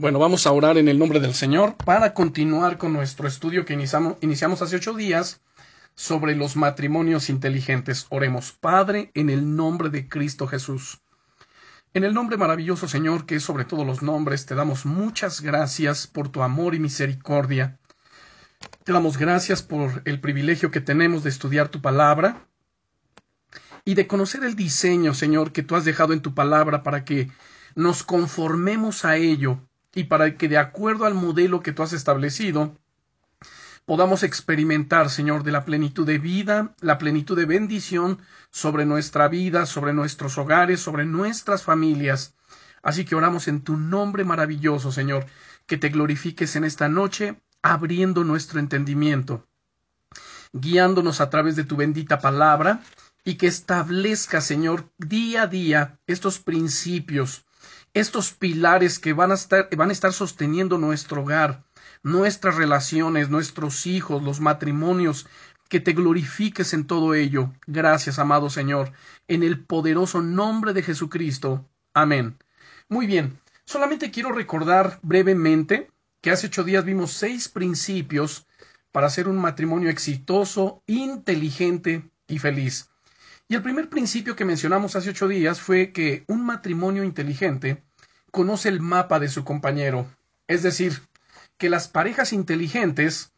Bueno, vamos a orar en el nombre del Señor para continuar con nuestro estudio que iniciamos, iniciamos hace ocho días sobre los matrimonios inteligentes. Oremos, Padre, en el nombre de Cristo Jesús. En el nombre maravilloso, Señor, que es sobre todos los nombres, te damos muchas gracias por tu amor y misericordia. Te damos gracias por el privilegio que tenemos de estudiar tu palabra y de conocer el diseño, Señor, que tú has dejado en tu palabra para que nos conformemos a ello y para que de acuerdo al modelo que tú has establecido, podamos experimentar, Señor, de la plenitud de vida, la plenitud de bendición sobre nuestra vida, sobre nuestros hogares, sobre nuestras familias. Así que oramos en tu nombre maravilloso, Señor, que te glorifiques en esta noche, abriendo nuestro entendimiento, guiándonos a través de tu bendita palabra, y que establezca, Señor, día a día estos principios, estos pilares que van a estar, van a estar sosteniendo nuestro hogar, nuestras relaciones, nuestros hijos, los matrimonios, que te glorifiques en todo ello. Gracias, amado Señor, en el poderoso nombre de Jesucristo. Amén. Muy bien, solamente quiero recordar brevemente que hace ocho días vimos seis principios para hacer un matrimonio exitoso, inteligente y feliz. Y el primer principio que mencionamos hace ocho días fue que un matrimonio inteligente conoce el mapa de su compañero. Es decir, que las parejas inteligentes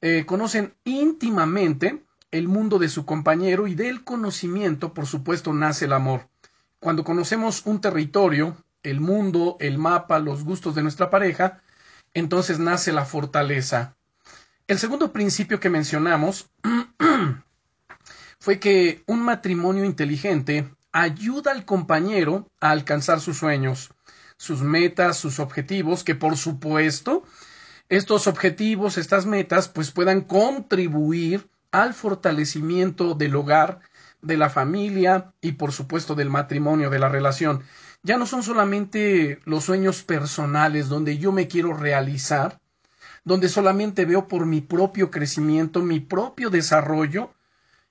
eh, conocen íntimamente el mundo de su compañero y del conocimiento, por supuesto, nace el amor. Cuando conocemos un territorio, el mundo, el mapa, los gustos de nuestra pareja, entonces nace la fortaleza. El segundo principio que mencionamos fue que un matrimonio inteligente ayuda al compañero a alcanzar sus sueños, sus metas, sus objetivos, que por supuesto estos objetivos, estas metas, pues puedan contribuir al fortalecimiento del hogar, de la familia y por supuesto del matrimonio, de la relación. Ya no son solamente los sueños personales donde yo me quiero realizar, donde solamente veo por mi propio crecimiento, mi propio desarrollo,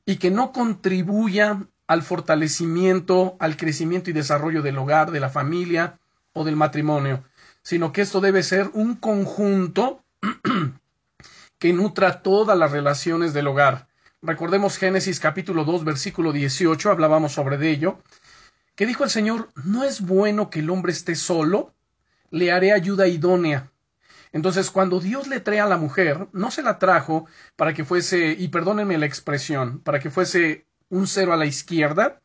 y que no contribuya al fortalecimiento, al crecimiento y desarrollo del hogar, de la familia o del matrimonio, sino que esto debe ser un conjunto que nutra todas las relaciones del hogar. Recordemos Génesis capítulo 2 versículo 18, hablábamos sobre ello, que dijo el Señor, no es bueno que el hombre esté solo, le haré ayuda idónea. Entonces, cuando Dios le trae a la mujer, no se la trajo para que fuese, y perdónenme la expresión, para que fuese un cero a la izquierda,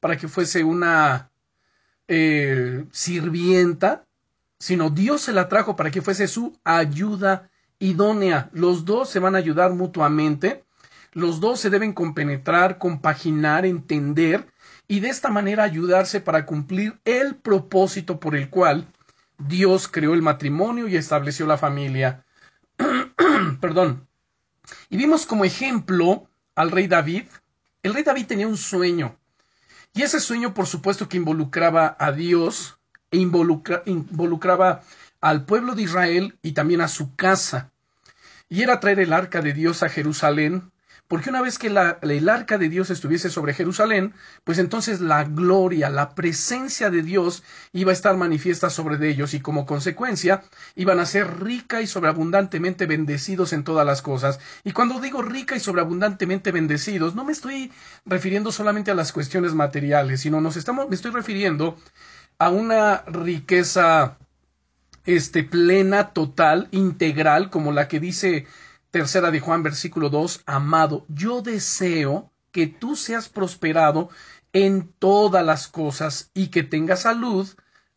para que fuese una eh, sirvienta, sino Dios se la trajo para que fuese su ayuda idónea. Los dos se van a ayudar mutuamente, los dos se deben compenetrar, compaginar, entender, y de esta manera ayudarse para cumplir el propósito por el cual Dios creó el matrimonio y estableció la familia. Perdón. Y vimos como ejemplo al rey David. El rey David tenía un sueño. Y ese sueño, por supuesto, que involucraba a Dios e involucraba al pueblo de Israel y también a su casa. Y era traer el arca de Dios a Jerusalén porque una vez que la, el arca de Dios estuviese sobre Jerusalén, pues entonces la gloria, la presencia de Dios iba a estar manifiesta sobre ellos y como consecuencia iban a ser rica y sobreabundantemente bendecidos en todas las cosas. Y cuando digo rica y sobreabundantemente bendecidos, no me estoy refiriendo solamente a las cuestiones materiales, sino nos estamos, me estoy refiriendo a una riqueza este plena, total, integral, como la que dice Tercera de Juan, versículo 2, amado, yo deseo que tú seas prosperado en todas las cosas y que tengas salud,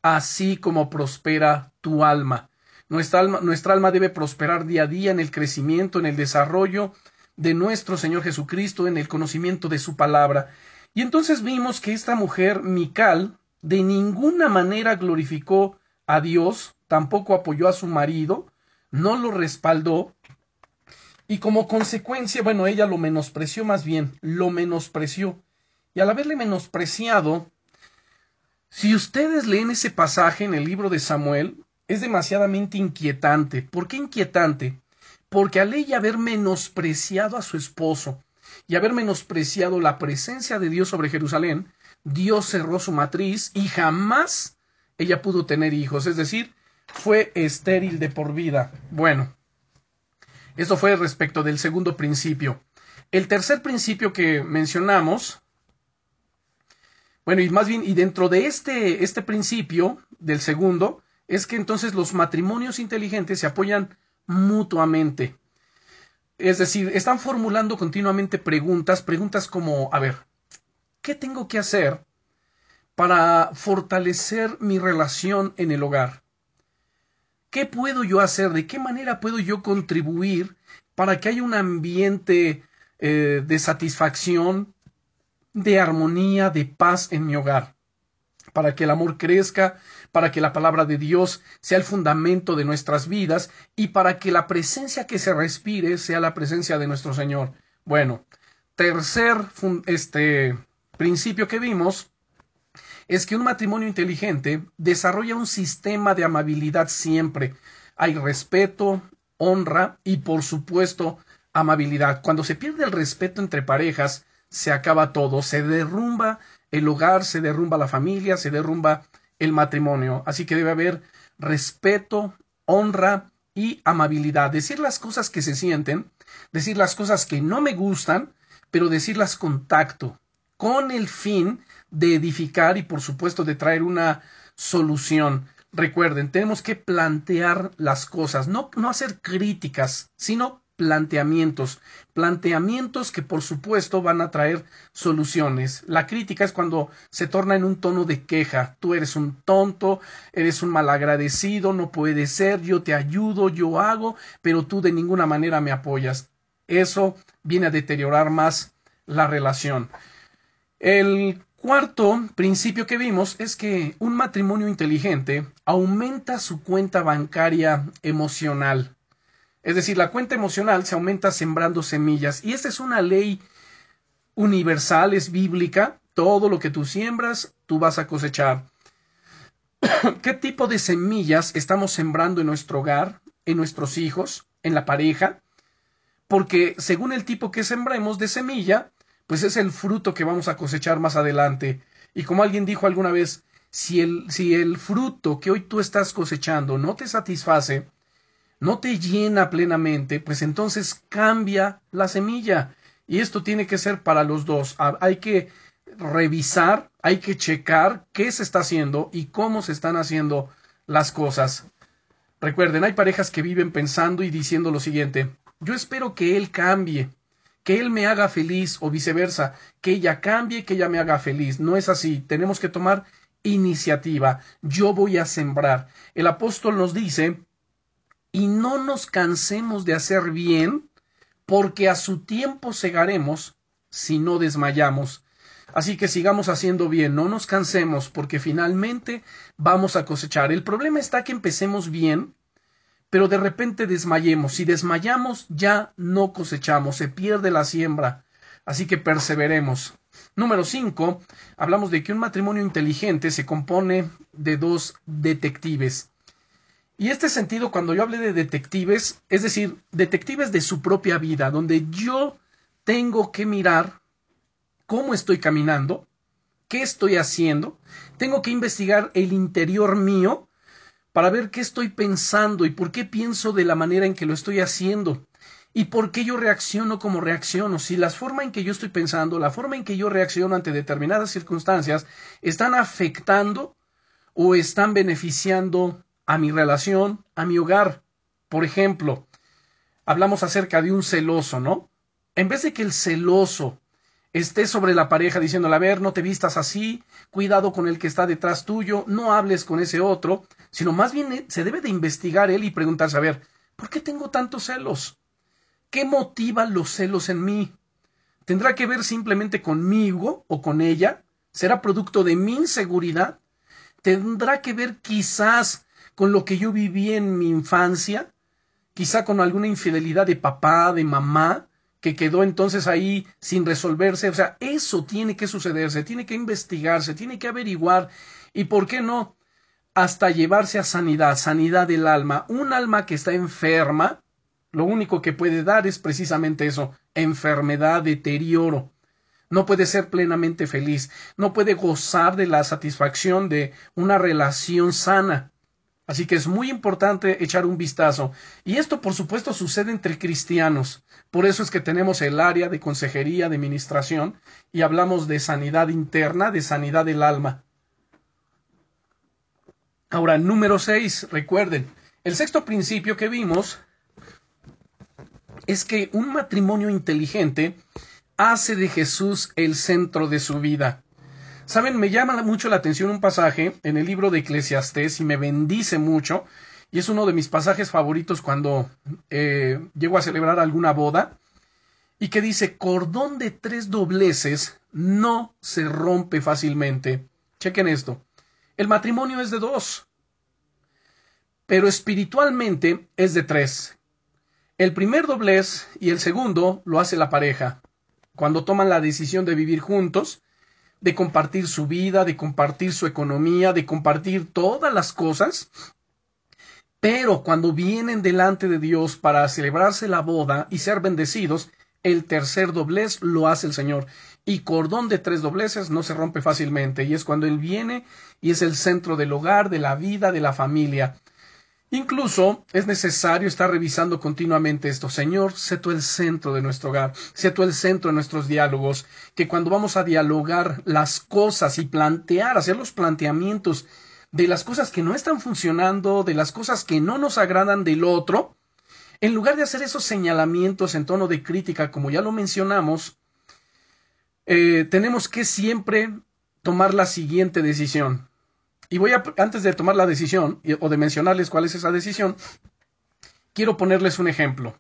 así como prospera tu alma. Nuestra alma, nuestra alma debe prosperar día a día en el crecimiento, en el desarrollo de nuestro Señor Jesucristo, en el conocimiento de su palabra. Y entonces vimos que esta mujer, Mical, de ninguna manera glorificó a Dios, tampoco apoyó a su marido, no lo respaldó, y como consecuencia, bueno, ella lo menospreció más bien, lo menospreció. Y al haberle menospreciado, si ustedes leen ese pasaje en el libro de Samuel, es demasiadamente inquietante. ¿Por qué inquietante? Porque al ella haber menospreciado a su esposo y haber menospreciado la presencia de Dios sobre Jerusalén, Dios cerró su matriz y jamás ella pudo tener hijos. Es decir, fue estéril de por vida. Bueno, eso fue respecto del segundo principio. El tercer principio que mencionamos, bueno, y más bien, y dentro de este, este principio del segundo, es que entonces los matrimonios inteligentes se apoyan mutuamente. Es decir, están formulando continuamente preguntas, preguntas como, a ver, ¿qué tengo que hacer para fortalecer mi relación en el hogar? ¿Qué puedo yo hacer? ¿De qué manera puedo yo contribuir para que haya un ambiente eh, de satisfacción, de armonía, de paz en mi hogar? Para que el amor crezca, para que la palabra de Dios sea el fundamento de nuestras vidas y para que la presencia que se respire sea la presencia de nuestro Señor. Bueno, tercer este principio que vimos es que un matrimonio inteligente desarrolla un sistema de amabilidad siempre. Hay respeto, honra y por supuesto amabilidad. Cuando se pierde el respeto entre parejas, se acaba todo, se derrumba el hogar, se derrumba la familia, se derrumba el matrimonio. Así que debe haber respeto, honra y amabilidad. Decir las cosas que se sienten, decir las cosas que no me gustan, pero decirlas con tacto, con el fin de edificar y por supuesto de traer una solución. Recuerden, tenemos que plantear las cosas, no, no hacer críticas, sino planteamientos, planteamientos que por supuesto van a traer soluciones. La crítica es cuando se torna en un tono de queja. Tú eres un tonto, eres un malagradecido, no puede ser, yo te ayudo, yo hago, pero tú de ninguna manera me apoyas. Eso viene a deteriorar más la relación. El cuarto principio que vimos es que un matrimonio inteligente aumenta su cuenta bancaria emocional. Es decir, la cuenta emocional se aumenta sembrando semillas. Y esta es una ley universal, es bíblica. Todo lo que tú siembras, tú vas a cosechar. ¿Qué tipo de semillas estamos sembrando en nuestro hogar, en nuestros hijos, en la pareja? Porque según el tipo que sembremos de semilla, pues es el fruto que vamos a cosechar más adelante. Y como alguien dijo alguna vez, si el, si el fruto que hoy tú estás cosechando no te satisface, no te llena plenamente, pues entonces cambia la semilla. Y esto tiene que ser para los dos. Hay que revisar, hay que checar qué se está haciendo y cómo se están haciendo las cosas. Recuerden, hay parejas que viven pensando y diciendo lo siguiente, yo espero que él cambie, que él me haga feliz o viceversa, que ella cambie, que ella me haga feliz. No es así, tenemos que tomar iniciativa. Yo voy a sembrar. El apóstol nos dice y no nos cansemos de hacer bien, porque a su tiempo segaremos si no desmayamos. Así que sigamos haciendo bien, no nos cansemos, porque finalmente vamos a cosechar. El problema está que empecemos bien, pero de repente desmayemos. Si desmayamos, ya no cosechamos, se pierde la siembra. Así que perseveremos. Número 5. Hablamos de que un matrimonio inteligente se compone de dos detectives. Y este sentido, cuando yo hablé de detectives, es decir, detectives de su propia vida, donde yo tengo que mirar cómo estoy caminando, qué estoy haciendo, tengo que investigar el interior mío para ver qué estoy pensando y por qué pienso de la manera en que lo estoy haciendo y por qué yo reacciono como reacciono. Si la forma en que yo estoy pensando, la forma en que yo reacciono ante determinadas circunstancias están afectando o están beneficiando a mi relación, a mi hogar. Por ejemplo, hablamos acerca de un celoso, ¿no? En vez de que el celoso esté sobre la pareja diciéndole, a ver, no te vistas así, cuidado con el que está detrás tuyo, no hables con ese otro, sino más bien se debe de investigar él y preguntarse, a ver, ¿por qué tengo tantos celos? ¿Qué motiva los celos en mí? ¿Tendrá que ver simplemente conmigo o con ella? ¿Será producto de mi inseguridad? ¿Tendrá que ver quizás con lo que yo viví en mi infancia, quizá con alguna infidelidad de papá, de mamá, que quedó entonces ahí sin resolverse. O sea, eso tiene que sucederse, tiene que investigarse, tiene que averiguar y, ¿por qué no? Hasta llevarse a sanidad, sanidad del alma. Un alma que está enferma, lo único que puede dar es precisamente eso, enfermedad, deterioro. No puede ser plenamente feliz, no puede gozar de la satisfacción de una relación sana Así que es muy importante echar un vistazo. Y esto, por supuesto, sucede entre cristianos. Por eso es que tenemos el área de consejería, de administración, y hablamos de sanidad interna, de sanidad del alma. Ahora, número seis, recuerden, el sexto principio que vimos es que un matrimonio inteligente hace de Jesús el centro de su vida. Saben, me llama mucho la atención un pasaje en el libro de Eclesiastés y me bendice mucho, y es uno de mis pasajes favoritos cuando eh, llego a celebrar alguna boda, y que dice, cordón de tres dobleces no se rompe fácilmente. Chequen esto. El matrimonio es de dos, pero espiritualmente es de tres. El primer doblez y el segundo lo hace la pareja. Cuando toman la decisión de vivir juntos, de compartir su vida, de compartir su economía, de compartir todas las cosas. Pero cuando vienen delante de Dios para celebrarse la boda y ser bendecidos, el tercer doblez lo hace el Señor. Y cordón de tres dobleces no se rompe fácilmente. Y es cuando Él viene y es el centro del hogar, de la vida, de la familia. Incluso es necesario estar revisando continuamente esto. Señor, sé tú el centro de nuestro hogar, sé tú el centro de nuestros diálogos, que cuando vamos a dialogar las cosas y plantear, hacer los planteamientos de las cosas que no están funcionando, de las cosas que no nos agradan del otro, en lugar de hacer esos señalamientos en tono de crítica, como ya lo mencionamos, eh, tenemos que siempre tomar la siguiente decisión. Y voy a, antes de tomar la decisión o de mencionarles cuál es esa decisión, quiero ponerles un ejemplo.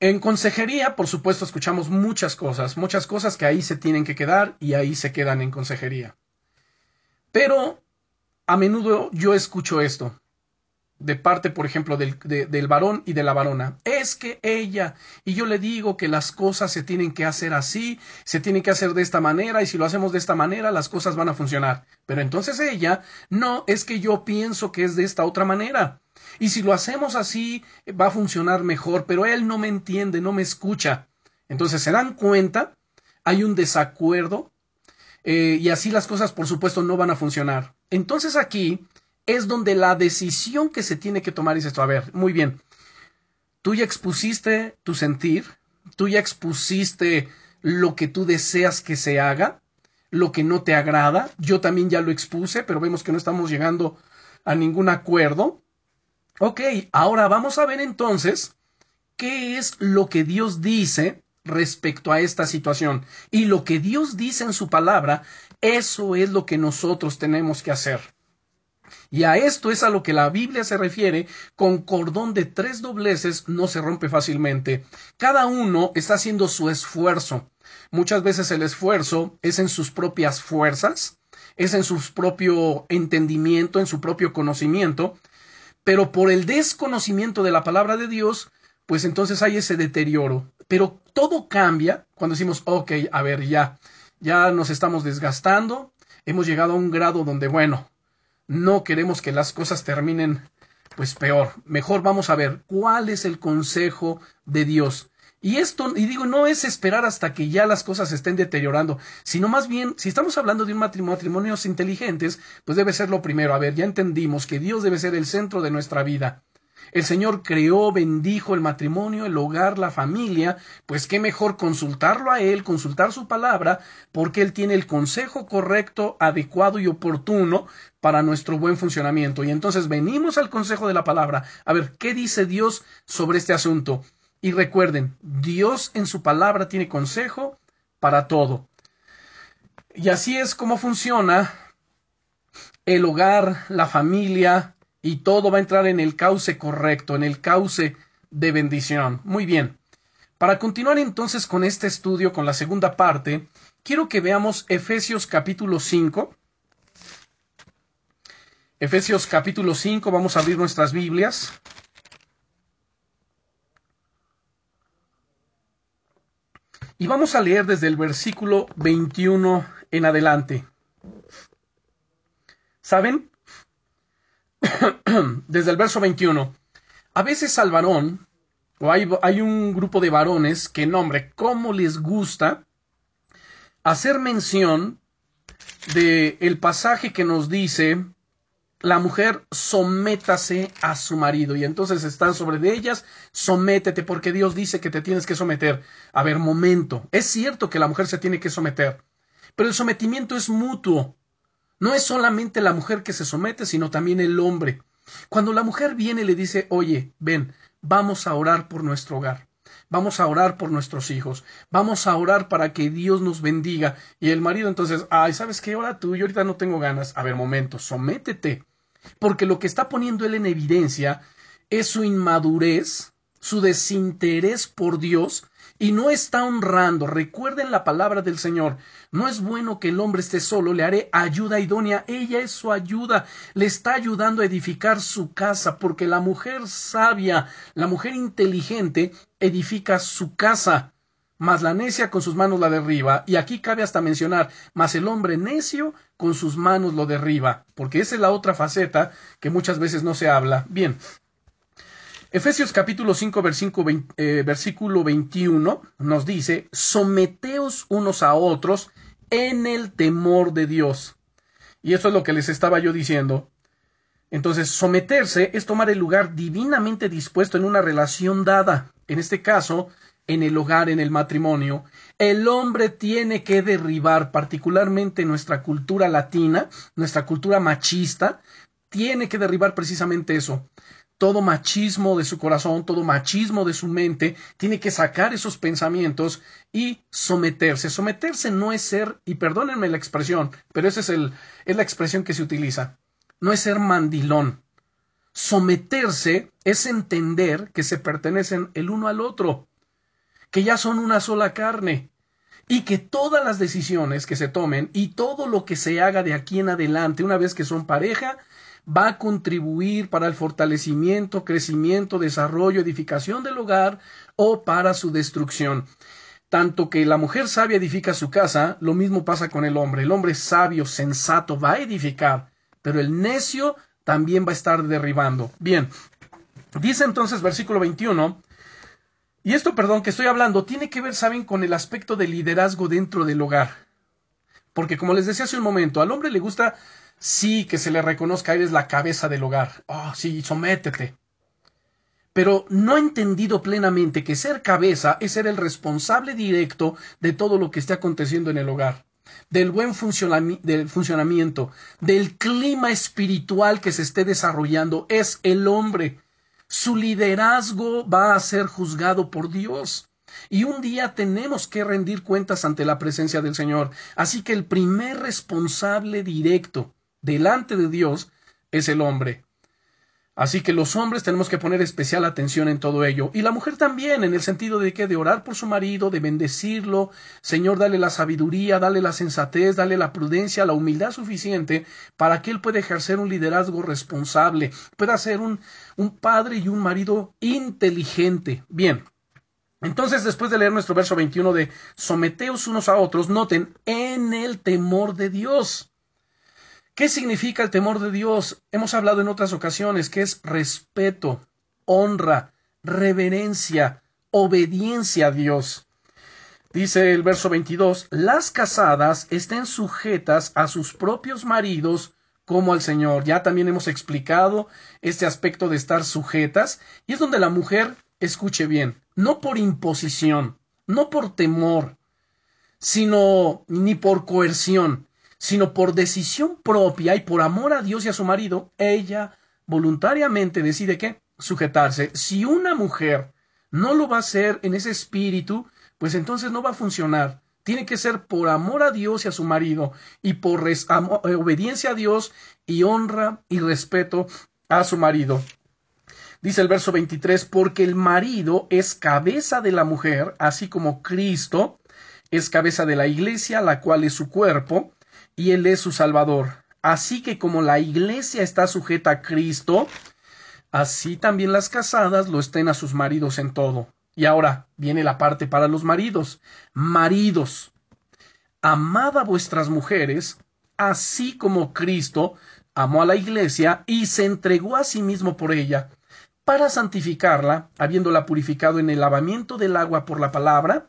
En consejería, por supuesto, escuchamos muchas cosas, muchas cosas que ahí se tienen que quedar y ahí se quedan en consejería. Pero a menudo yo escucho esto de parte, por ejemplo, del, del, varón y de la varona. Es que ella, y yo le digo que las cosas se tienen que hacer así, se tienen que hacer de esta manera, y si lo hacemos de esta manera, las cosas van a funcionar. Pero entonces ella, no, es que yo pienso que es de esta otra manera. Y si lo hacemos así, va a funcionar mejor, pero él no me entiende, no me escucha. Entonces se dan cuenta, hay un desacuerdo, eh, y así las cosas, por supuesto, no van a funcionar. Entonces aquí, es donde la decisión que se tiene que tomar es esto. A ver, muy bien. Tú ya expusiste tu sentir, tú ya expusiste lo que tú deseas que se haga, lo que no te agrada. Yo también ya lo expuse, pero vemos que no estamos llegando a ningún acuerdo. Ok, ahora vamos a ver entonces qué es lo que Dios dice respecto a esta situación. Y lo que Dios dice en su palabra, eso es lo que nosotros tenemos que hacer. Y a esto es a lo que la Biblia se refiere con cordón de tres dobleces no se rompe fácilmente. Cada uno está haciendo su esfuerzo. Muchas veces el esfuerzo es en sus propias fuerzas, es en su propio entendimiento, en su propio conocimiento, pero por el desconocimiento de la palabra de Dios, pues entonces hay ese deterioro. Pero todo cambia cuando decimos, ok, a ver, ya, ya nos estamos desgastando, hemos llegado a un grado donde, bueno, no queremos que las cosas terminen pues peor. Mejor vamos a ver cuál es el consejo de Dios. Y esto, y digo, no es esperar hasta que ya las cosas estén deteriorando, sino más bien, si estamos hablando de un matrimonio, matrimonios inteligentes, pues debe ser lo primero. A ver, ya entendimos que Dios debe ser el centro de nuestra vida. El Señor creó, bendijo el matrimonio, el hogar, la familia, pues qué mejor consultarlo a Él, consultar su palabra, porque Él tiene el consejo correcto, adecuado y oportuno para nuestro buen funcionamiento. Y entonces venimos al consejo de la palabra. A ver, ¿qué dice Dios sobre este asunto? Y recuerden, Dios en su palabra tiene consejo para todo. Y así es como funciona el hogar, la familia, y todo va a entrar en el cauce correcto, en el cauce de bendición. Muy bien. Para continuar entonces con este estudio, con la segunda parte, quiero que veamos Efesios capítulo 5. Efesios capítulo 5, vamos a abrir nuestras Biblias. Y vamos a leer desde el versículo 21 en adelante. ¿Saben? desde el verso 21. A veces al varón, o hay, un grupo de varones que, nombre, ¿cómo les gusta hacer mención de pasaje que nos dice la mujer sométase a su marido y entonces están sobre de ellas, sométete porque Dios dice que te tienes que someter. A ver, momento, es cierto que la mujer se tiene que someter, pero el sometimiento es mutuo. No es solamente la mujer que se somete, sino también el hombre. Cuando la mujer viene y le dice, oye, ven, vamos a orar por nuestro hogar. Vamos a orar por nuestros hijos. Vamos a orar para que Dios nos bendiga. Y el marido entonces, ay, ¿sabes qué? Ahora tú, yo ahorita no tengo ganas. A ver, momento, sométete. Porque lo que está poniendo él en evidencia es su inmadurez, su desinterés por Dios y no está honrando. Recuerden la palabra del Señor. No es bueno que el hombre esté solo, le haré ayuda idónea. Ella es su ayuda, le está ayudando a edificar su casa, porque la mujer sabia, la mujer inteligente, edifica su casa. Mas la necia con sus manos la derriba. Y aquí cabe hasta mencionar, mas el hombre necio con sus manos lo derriba, porque esa es la otra faceta que muchas veces no se habla. Bien, Efesios capítulo 5 eh, versículo, 21 nos dice, someteos unos a otros en el temor de Dios. Y eso es lo que les estaba yo diciendo. Entonces, someterse es tomar el lugar divinamente dispuesto en una relación dada, en este caso, en el hogar, en el matrimonio. El hombre tiene que derribar, particularmente nuestra cultura latina, nuestra cultura machista, tiene que derribar precisamente eso todo machismo de su corazón, todo machismo de su mente, tiene que sacar esos pensamientos y someterse. Someterse no es ser, y perdónenme la expresión, pero esa es, el, es la expresión que se utiliza, no es ser mandilón. Someterse es entender que se pertenecen el uno al otro, que ya son una sola carne, y que todas las decisiones que se tomen y todo lo que se haga de aquí en adelante, una vez que son pareja, va a contribuir para el fortalecimiento, crecimiento, desarrollo, edificación del hogar o para su destrucción. Tanto que la mujer sabia edifica su casa, lo mismo pasa con el hombre. El hombre sabio, sensato, va a edificar, pero el necio también va a estar derribando. Bien, dice entonces versículo 21, y esto, perdón, que estoy hablando, tiene que ver, saben, con el aspecto del liderazgo dentro del hogar. Porque como les decía hace un momento, al hombre le gusta Sí, que se le reconozca, eres la cabeza del hogar. Ah, sí, sométete. Pero no ha entendido plenamente que ser cabeza es ser el responsable directo de todo lo que esté aconteciendo en el hogar, del buen del funcionamiento, del clima espiritual que se esté desarrollando, es el hombre. Su liderazgo va a ser juzgado por Dios. Y un día tenemos que rendir cuentas ante la presencia del Señor. Así que el primer responsable directo delante de Dios es el hombre. Así que los hombres tenemos que poner especial atención en todo ello. Y la mujer también, en el sentido de que de orar por su marido, de bendecirlo, Señor, dale la sabiduría, dale la sensatez, dale la prudencia, la humildad suficiente para que él pueda ejercer un liderazgo responsable, pueda ser un, un padre y un marido inteligente. Bien. Entonces, después de leer nuestro verso 21 de someteos unos a otros, noten en el temor de Dios. ¿Qué significa el temor de Dios? Hemos hablado en otras ocasiones que es respeto, honra, reverencia, obediencia a Dios. Dice el verso 22, las casadas estén sujetas a sus propios maridos como al Señor. Ya también hemos explicado este aspecto de estar sujetas y es donde la mujer, escuche bien, no por imposición, no por temor, sino ni por coerción, sino por decisión propia y por amor a Dios y a su marido, ella voluntariamente decide que sujetarse. Si una mujer no lo va a hacer en ese espíritu, pues entonces no va a funcionar. Tiene que ser por amor a Dios y a su marido y por eh, obediencia a Dios y honra y respeto a su marido. Dice el verso 23, porque el marido es cabeza de la mujer, así como Cristo es cabeza de la iglesia, la cual es su cuerpo, y Él es su Salvador. Así que como la iglesia está sujeta a Cristo, así también las casadas lo estén a sus maridos en todo. Y ahora viene la parte para los maridos. Maridos, amad a vuestras mujeres, así como Cristo amó a la iglesia y se entregó a sí mismo por ella, para santificarla, habiéndola purificado en el lavamiento del agua por la palabra,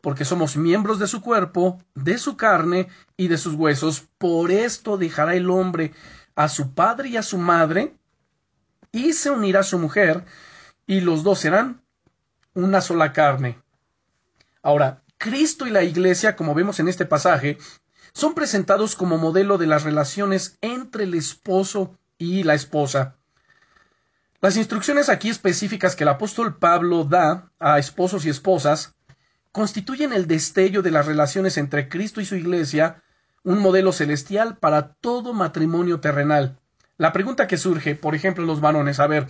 porque somos miembros de su cuerpo, de su carne y de sus huesos. Por esto dejará el hombre a su padre y a su madre, y se unirá a su mujer, y los dos serán una sola carne. Ahora, Cristo y la Iglesia, como vemos en este pasaje, son presentados como modelo de las relaciones entre el esposo y la esposa. Las instrucciones aquí específicas que el apóstol Pablo da a esposos y esposas constituyen el destello de las relaciones entre Cristo y su Iglesia, un modelo celestial para todo matrimonio terrenal. La pregunta que surge, por ejemplo, los varones, a ver,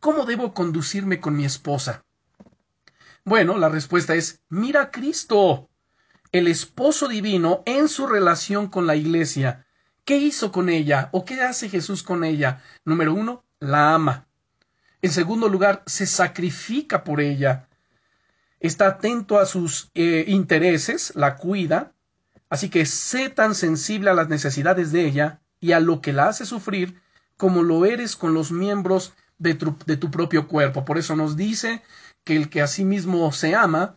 ¿Cómo debo conducirme con mi esposa? Bueno, la respuesta es mira a Cristo, el esposo divino en su relación con la iglesia. ¿Qué hizo con ella o qué hace Jesús con ella? Número uno, la ama. En segundo lugar, se sacrifica por ella. Está atento a sus eh, intereses, la cuida. Así que sé tan sensible a las necesidades de ella y a lo que la hace sufrir como lo eres con los miembros de tu, propio cuerpo. Por eso nos dice que el que a sí mismo se ama,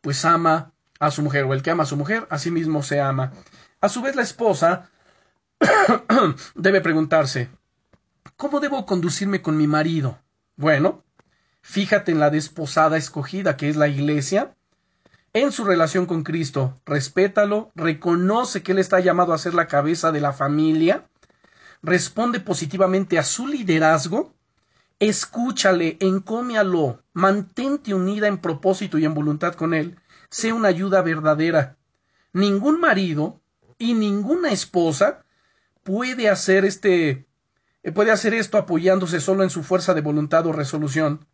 pues ama a su mujer, o el que ama a su mujer, a sí mismo se ama. A su vez, la esposa debe preguntarse, ¿cómo debo conducirme con mi marido? Bueno, fíjate en la desposada escogida, que es la iglesia, en su relación con Cristo, respétalo, reconoce que Él está llamado a ser la cabeza de la familia, responde positivamente a su liderazgo Escúchale, encómialo, mantente unida en propósito y en voluntad con él, sé una ayuda verdadera. Ningún marido y ninguna esposa puede hacer este puede hacer esto apoyándose solo en su fuerza de voluntad o resolución.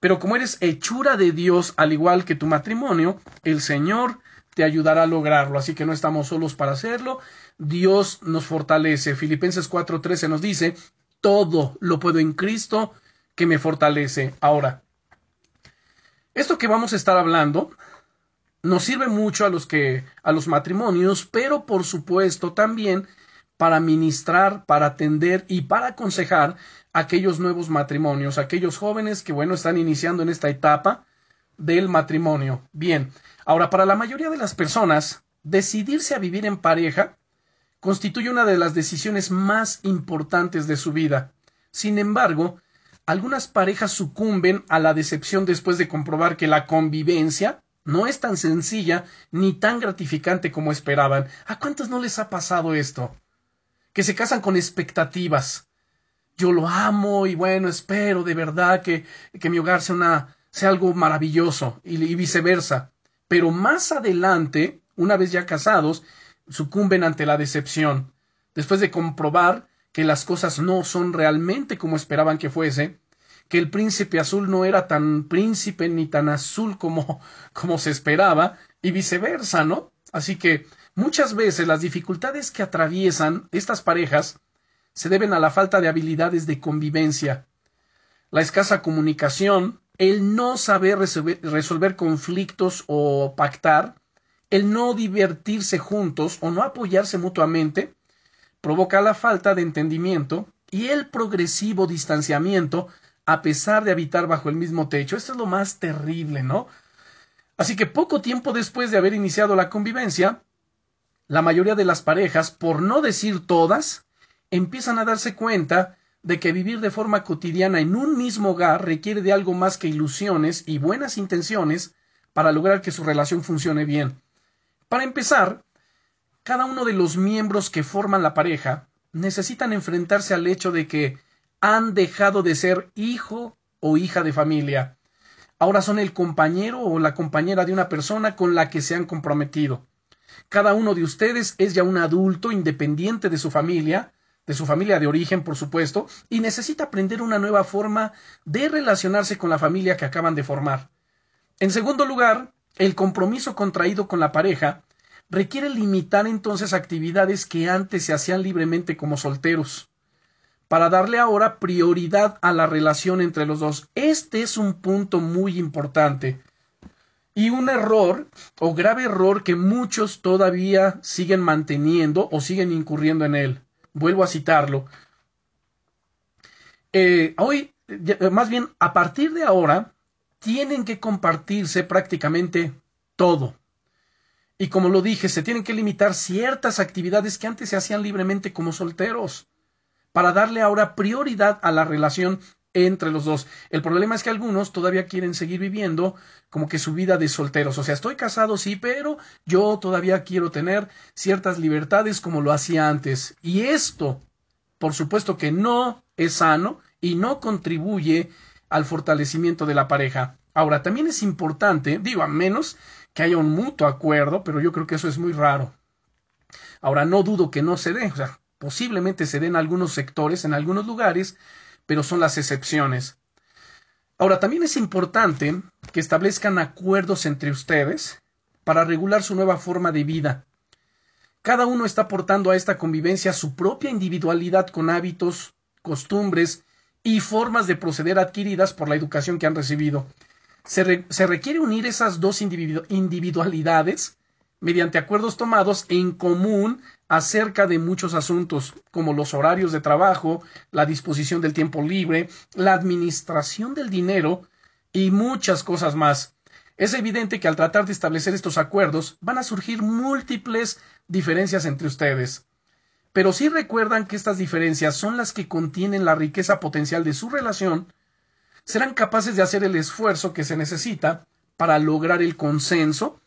Pero como eres hechura de Dios, al igual que tu matrimonio, el Señor te ayudará a lograrlo. Así que no estamos solos para hacerlo. Dios nos fortalece. Filipenses 4:13 nos dice, todo lo puedo en Cristo que me fortalece. Ahora, esto que vamos a estar hablando nos sirve mucho a los que a los matrimonios, pero por supuesto también para ministrar, para atender y para aconsejar a aquellos nuevos matrimonios, aquellos jóvenes que bueno están iniciando en esta etapa del matrimonio. Bien, ahora para la mayoría de las personas decidirse a vivir en pareja constituye una de las decisiones más importantes de su vida. Sin embargo, algunas parejas sucumben a la decepción después de comprobar que la convivencia no es tan sencilla ni tan gratificante como esperaban. ¿A cuántos no les ha pasado esto? Que se casan con expectativas. Yo lo amo y bueno, espero de verdad que, que mi hogar sea, una, sea algo maravilloso y, y viceversa. Pero más adelante, una vez ya casados, sucumben ante la decepción. Después de comprobar que las cosas no son realmente como esperaban que fuese, que el príncipe azul no era tan príncipe ni tan azul como, como se esperaba, y viceversa, ¿no? Así que muchas veces las dificultades que atraviesan estas parejas se deben a la falta de habilidades de convivencia, la escasa comunicación, el no saber resolver conflictos o pactar, el no divertirse juntos o no apoyarse mutuamente, provoca la falta de entendimiento y el progresivo distanciamiento a pesar de habitar bajo el mismo techo. Esto es lo más terrible, ¿no? Así que poco tiempo después de haber iniciado la convivencia, la mayoría de las parejas, por no decir todas, empiezan a darse cuenta de que vivir de forma cotidiana en un mismo hogar requiere de algo más que ilusiones y buenas intenciones para lograr que su relación funcione bien. Para empezar, cada uno de los miembros que forman la pareja necesitan enfrentarse al hecho de que han dejado de ser hijo o hija de familia. Ahora son el compañero o la compañera de una persona con la que se han comprometido. Cada uno de ustedes es ya un adulto independiente de su familia, de su familia de origen, por supuesto, y necesita aprender una nueva forma de relacionarse con la familia que acaban de formar. En segundo lugar, el compromiso contraído con la pareja requiere limitar entonces actividades que antes se hacían libremente como solteros. para darle ahora prioridad a la relación entre los dos. Este es un punto muy importante. Y un error o grave error que muchos todavía siguen manteniendo o siguen incurriendo en él. Vuelvo a citarlo. Eh, hoy, más bien, a partir de ahora, tienen que compartirse prácticamente todo. Y como lo dije, se tienen que limitar ciertas actividades que antes se hacían libremente como solteros, para darle ahora prioridad a la relación entre los dos. El problema es que algunos todavía quieren seguir viviendo como que su vida de solteros. O sea, estoy casado, sí, pero yo todavía quiero tener ciertas libertades como lo hacía antes. Y esto, por supuesto que no es sano y no contribuye al fortalecimiento de la pareja. Ahora, también es importante, digo, a menos que haya un mutuo acuerdo, pero yo creo que eso es muy raro. Ahora, no dudo que no se dé, o sea, posiblemente se dé en algunos sectores, en algunos lugares, pero son las excepciones. Ahora, también es importante que establezcan acuerdos entre ustedes para regular su nueva forma de vida. Cada uno está aportando a esta convivencia su propia individualidad con hábitos, costumbres y formas de proceder adquiridas por la educación que han recibido. Se, requiere unir esas dos individualidades mediante acuerdos tomados en común acerca de muchos asuntos, como los horarios de trabajo, la disposición del tiempo libre, la administración del dinero y muchas cosas más. Es evidente que al tratar de establecer estos acuerdos van a surgir múltiples diferencias entre ustedes. Pero si recuerdan que estas diferencias son las que contienen la riqueza potencial de su relación, serán capaces de hacer el esfuerzo que se necesita para lograr el consenso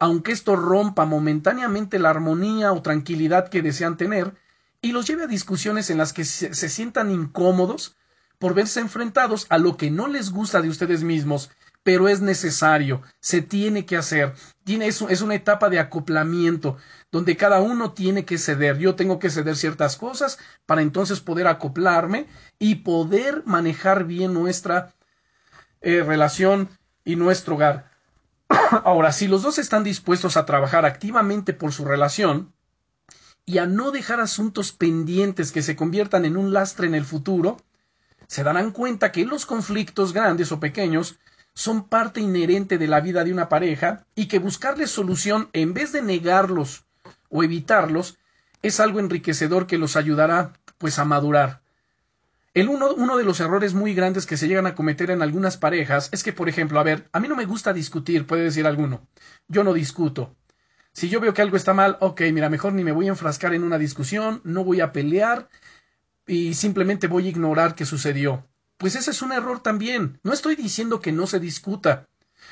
aunque esto rompa momentáneamente la armonía o tranquilidad que desean tener, y los lleve a discusiones en las que se, sientan incómodos por verse enfrentados a lo que no les gusta de ustedes mismos, pero es necesario, se tiene que hacer, tiene, es, es una etapa de acoplamiento, donde cada uno tiene que ceder, yo tengo que ceder ciertas cosas para entonces poder acoplarme y poder manejar bien nuestra eh, relación y nuestro hogar. Ahora, si los dos están dispuestos a trabajar activamente por su relación y a no dejar asuntos pendientes que se conviertan en un lastre en el futuro, se darán cuenta que los conflictos grandes o pequeños son parte inherente de la vida de una pareja y que buscarles solución en vez de negarlos o evitarlos es algo enriquecedor que los ayudará pues a madurar. El uno, uno, de los errores muy grandes que se llegan a cometer en algunas parejas es que, por ejemplo, a ver, a mí no me gusta discutir, puede decir alguno. Yo no discuto. Si yo veo que algo está mal, ok, mira, mejor ni me voy a enfrascar en una discusión, no voy a pelear y simplemente voy a ignorar qué sucedió. Pues ese es un error también. No estoy diciendo que no se discuta.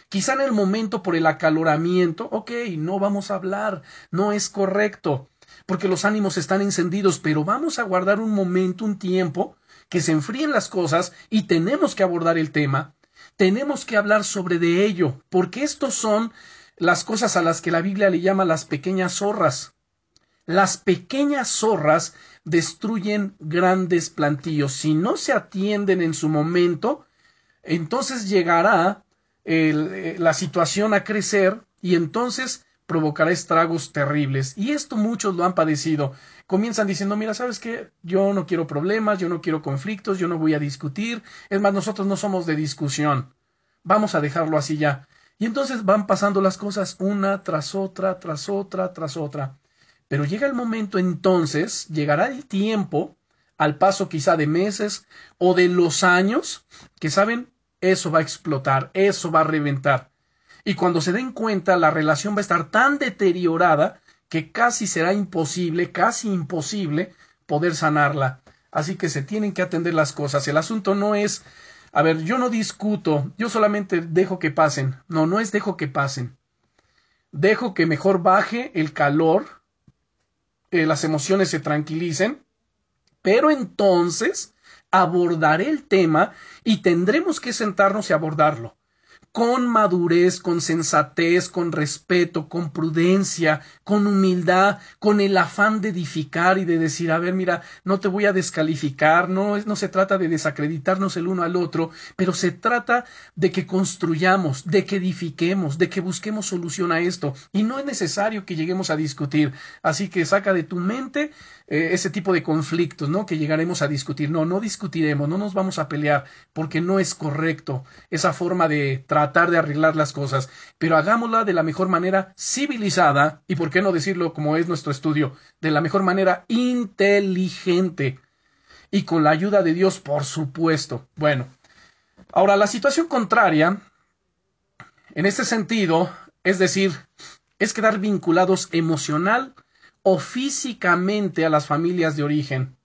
Quizá en el momento por el acaloramiento, ok, no vamos a hablar, no es correcto, porque los ánimos están encendidos, pero vamos a guardar un momento, un tiempo, que se enfríen las cosas y tenemos que abordar el tema, tenemos que hablar sobre de ello, porque estos son las cosas a las que la Biblia le llama las pequeñas zorras. Las pequeñas zorras destruyen grandes plantillos. Si no se atienden en su momento, entonces llegará eh, la situación a crecer y entonces provocará estragos terribles. Y esto muchos lo han padecido comienzan diciendo, mira, ¿sabes qué? Yo no quiero problemas, yo no quiero conflictos, yo no voy a discutir. Es más, nosotros no somos de discusión. Vamos a dejarlo así ya. Y entonces van pasando las cosas una tras otra, tras otra, tras otra. Pero llega el momento entonces, llegará el tiempo, al paso quizá de meses o de los años, que saben, eso va a explotar, eso va a reventar. Y cuando se den cuenta, la relación va a estar tan deteriorada que casi será imposible, casi imposible poder sanarla. Así que se tienen que atender las cosas. El asunto no es, a ver, yo no discuto, yo solamente dejo que pasen. No, no es dejo que pasen. Dejo que mejor baje el calor, eh, las emociones se tranquilicen, pero entonces abordaré el tema y tendremos que sentarnos y abordarlo con madurez, con sensatez, con respeto, con prudencia, con humildad, con el afán de edificar y de decir, a ver, mira, no te voy a descalificar, no, no se trata de desacreditarnos el uno al otro, pero se trata de que construyamos, de que edifiquemos, de que busquemos solución a esto. Y no es necesario que lleguemos a discutir. Así que saca de tu mente eh, ese tipo de conflictos, ¿no? Que llegaremos a discutir. No, no discutiremos, no nos vamos a pelear, porque no es correcto esa forma de tratar de arreglar las cosas, pero hagámosla de la mejor manera civilizada y, por qué no decirlo como es nuestro estudio, de la mejor manera inteligente y con la ayuda de Dios, por supuesto. Bueno, ahora la situación contraria, en este sentido, es decir, es quedar vinculados emocional o físicamente a las familias de origen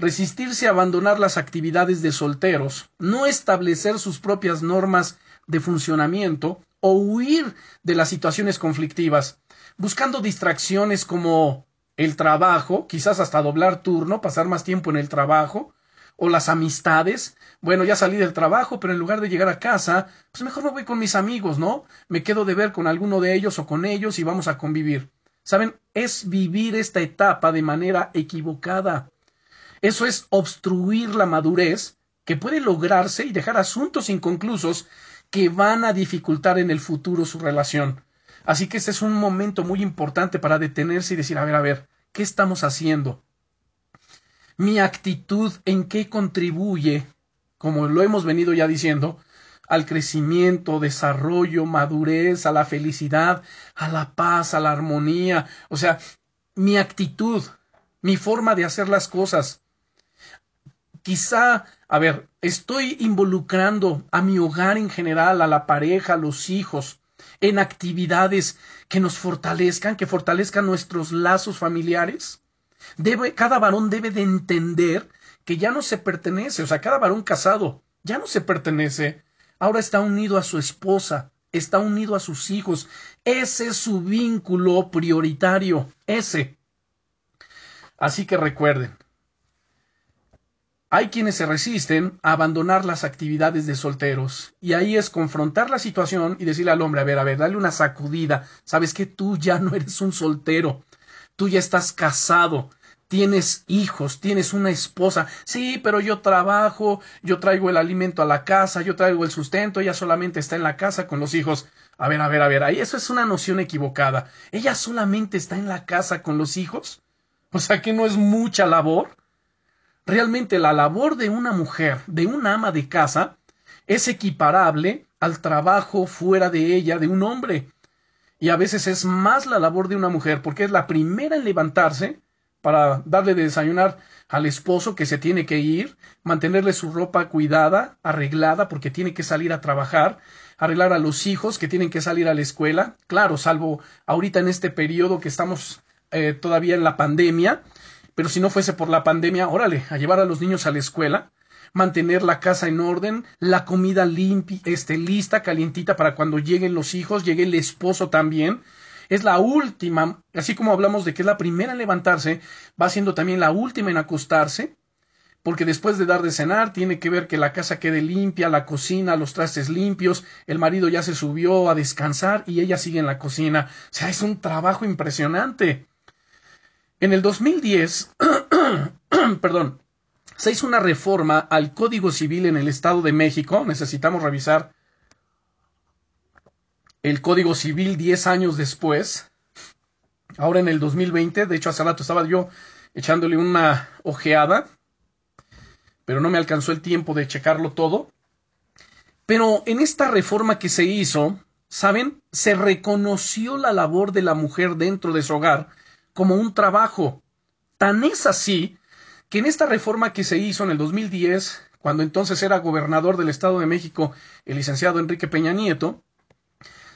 resistirse a abandonar las actividades de solteros, no establecer sus propias normas de funcionamiento o huir de las situaciones conflictivas, buscando distracciones como el trabajo, quizás hasta doblar turno, pasar más tiempo en el trabajo, o las amistades. Bueno, ya salí del trabajo, pero en lugar de llegar a casa, pues mejor me voy con mis amigos, ¿no? Me quedo de ver con alguno de ellos o con ellos y vamos a convivir. ¿Saben? Es vivir esta etapa de manera equivocada. Eso es obstruir la madurez que puede lograrse y dejar asuntos inconclusos que van a dificultar en el futuro su relación. Así que este es un momento muy importante para detenerse y decir, a ver, a ver, ¿qué estamos haciendo? Mi actitud en qué contribuye, como lo hemos venido ya diciendo, al crecimiento, desarrollo, madurez, a la felicidad, a la paz, a la armonía. O sea, mi actitud, mi forma de hacer las cosas, quizá, a ver, estoy involucrando a mi hogar en general, a la pareja, a los hijos, en actividades que nos fortalezcan, que fortalezcan nuestros lazos familiares. Debe, cada varón debe de entender que ya no se pertenece, o sea, cada varón casado ya no se pertenece, ahora está unido a su esposa, está unido a sus hijos, ese es su vínculo prioritario, ese. Así que recuerden, hay quienes se resisten a abandonar las actividades de solteros y ahí es confrontar la situación y decirle al hombre, a ver, a ver, dale una sacudida, sabes que tú ya no eres un soltero, tú ya estás casado, tienes hijos, tienes una esposa, sí, pero yo trabajo, yo traigo el alimento a la casa, yo traigo el sustento, ella solamente está en la casa con los hijos. A ver, a ver, a ver, ahí eso es una noción equivocada. Ella solamente está en la casa con los hijos. O sea que no es mucha labor. Realmente la labor de una mujer, de una ama de casa, es equiparable al trabajo fuera de ella de un hombre. Y a veces es más la labor de una mujer porque es la primera en levantarse para darle de desayunar al esposo que se tiene que ir, mantenerle su ropa cuidada, arreglada porque tiene que salir a trabajar, arreglar a los hijos que tienen que salir a la escuela, claro, salvo ahorita en este periodo que estamos eh, todavía en la pandemia, pero si no fuese por la pandemia, órale, a llevar a los niños a la escuela, mantener la casa en orden, la comida limpia, este, lista, calientita para cuando lleguen los hijos, llegue el esposo también. Es la última, así como hablamos de que es la primera en levantarse, va siendo también la última en acostarse, porque después de dar de cenar tiene que ver que la casa quede limpia, la cocina, los trastes limpios, el marido ya se subió a descansar y ella sigue en la cocina. O sea, es un trabajo impresionante. En el 2010, perdón, se hizo una reforma al Código Civil en el Estado de México. Necesitamos revisar el Código Civil 10 años después. Ahora en el 2020, de hecho hace rato estaba yo echándole una ojeada, pero no me alcanzó el tiempo de checarlo todo. Pero en esta reforma que se hizo, ¿saben? Se reconoció la labor de la mujer dentro de su hogar como un trabajo. Tan es así que en esta reforma que se hizo en el 2010, cuando entonces era gobernador del Estado de México el licenciado Enrique Peña Nieto,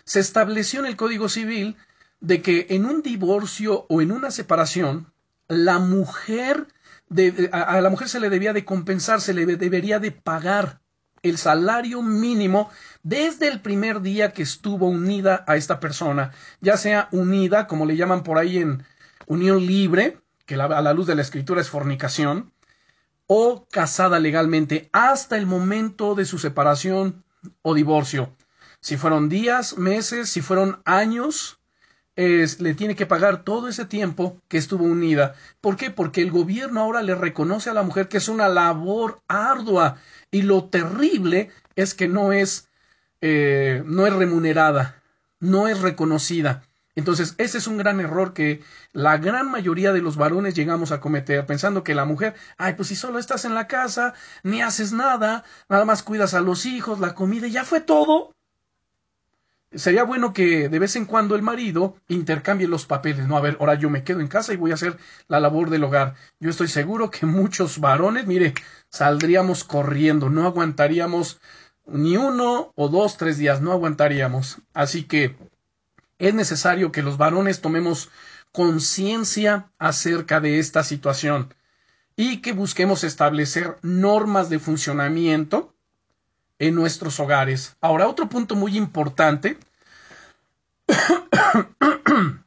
se estableció en el Código Civil de que en un divorcio o en una separación, la mujer a, la mujer se le debía de compensar, se le debería de pagar el salario mínimo desde el primer día que estuvo unida a esta persona, ya sea unida, como le llaman por ahí en, unión libre, que a la luz de la escritura es fornicación, o casada legalmente hasta el momento de su separación o divorcio. Si fueron días, meses, si fueron años, es, le tiene que pagar todo ese tiempo que estuvo unida. ¿Por qué? Porque el gobierno ahora le reconoce a la mujer que es una labor ardua y lo terrible es que no es, eh, no es remunerada, no es reconocida. Entonces, ese es un gran error que la gran mayoría de los varones llegamos a cometer, pensando que la mujer, ay, pues si solo estás en la casa, ni haces nada, nada más cuidas a los hijos, la comida, y ya fue todo. Sería bueno que de vez en cuando el marido intercambie los papeles, no, a ver, ahora yo me quedo en casa y voy a hacer la labor del hogar. Yo estoy seguro que muchos varones, mire, saldríamos corriendo, no aguantaríamos ni uno o dos, tres días, no aguantaríamos. Así que es necesario que los varones tomemos conciencia acerca de esta situación y que busquemos establecer normas de funcionamiento en nuestros hogares. Ahora, otro punto muy importante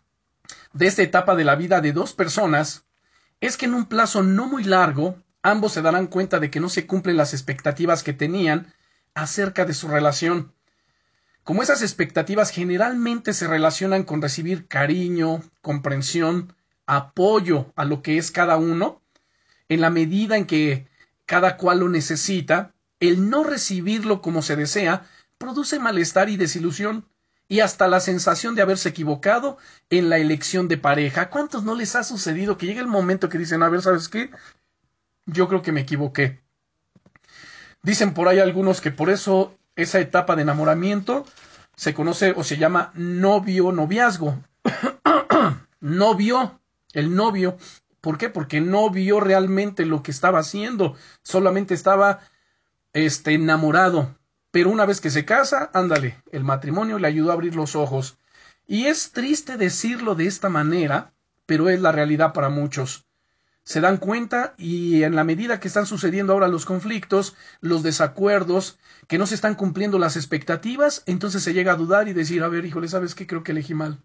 de esta etapa de la vida de dos personas es que en un plazo no muy largo ambos se darán cuenta de que no se cumplen las expectativas que tenían acerca de su relación. Como esas expectativas generalmente se relacionan con recibir cariño, comprensión, apoyo a lo que es cada uno, en la medida en que cada cual lo necesita, el no recibirlo como se desea produce malestar y desilusión y hasta la sensación de haberse equivocado en la elección de pareja. ¿A cuántos no les ha sucedido que llega el momento que dicen, a ver, ¿sabes qué? Yo creo que me equivoqué. Dicen por ahí algunos que por eso esa etapa de enamoramiento se conoce o se llama novio noviazgo. novio, el novio. ¿Por qué? Porque no vio realmente lo que estaba haciendo, solamente estaba este enamorado. Pero una vez que se casa, ándale, el matrimonio le ayudó a abrir los ojos. Y es triste decirlo de esta manera, pero es la realidad para muchos se dan cuenta y en la medida que están sucediendo ahora los conflictos, los desacuerdos, que no se están cumpliendo las expectativas, entonces se llega a dudar y decir, a ver, híjole, ¿sabes qué? Creo que elegí mal.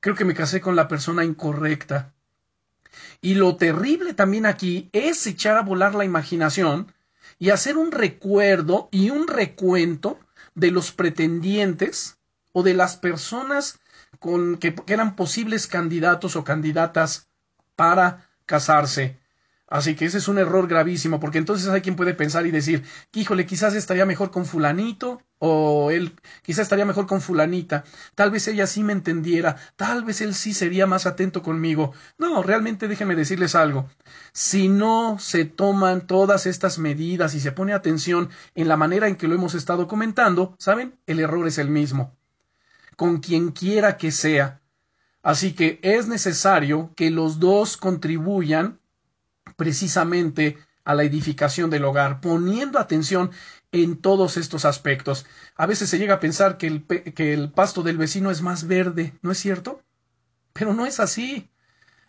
Creo que me casé con la persona incorrecta. Y lo terrible también aquí es echar a volar la imaginación y hacer un recuerdo y un recuento de los pretendientes o de las personas con que, que eran posibles candidatos o candidatas para casarse. Así que ese es un error gravísimo, porque entonces hay quien puede pensar y decir, híjole, quizás estaría mejor con fulanito, o él quizás estaría mejor con fulanita, tal vez ella sí me entendiera, tal vez él sí sería más atento conmigo. No, realmente déjenme decirles algo. Si no se toman todas estas medidas y se pone atención en la manera en que lo hemos estado comentando, ¿saben? El error es el mismo. Con quien quiera que sea, Así que es necesario que los dos contribuyan precisamente a la edificación del hogar, poniendo atención en todos estos aspectos. A veces se llega a pensar que el, que el pasto del vecino es más verde, ¿no es cierto? Pero no es así.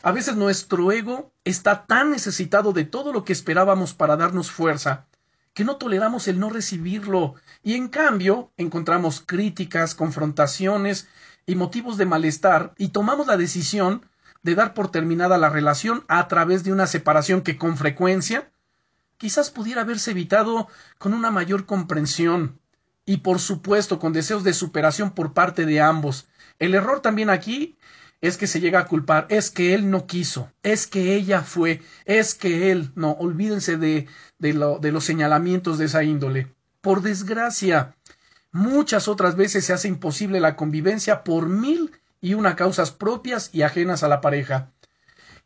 A veces nuestro ego está tan necesitado de todo lo que esperábamos para darnos fuerza, que no toleramos el no recibirlo, y en cambio encontramos críticas, confrontaciones y motivos de malestar y tomamos la decisión de dar por terminada la relación a través de una separación que con frecuencia quizás pudiera haberse evitado con una mayor comprensión y por supuesto con deseos de superación por parte de ambos. El error también aquí es que se llega a culpar, es que él no quiso, es que ella fue, es que él, no, olvídense de, de, de los señalamientos de esa índole. Por desgracia, Muchas otras veces se hace imposible la convivencia por mil y una causas propias y ajenas a la pareja.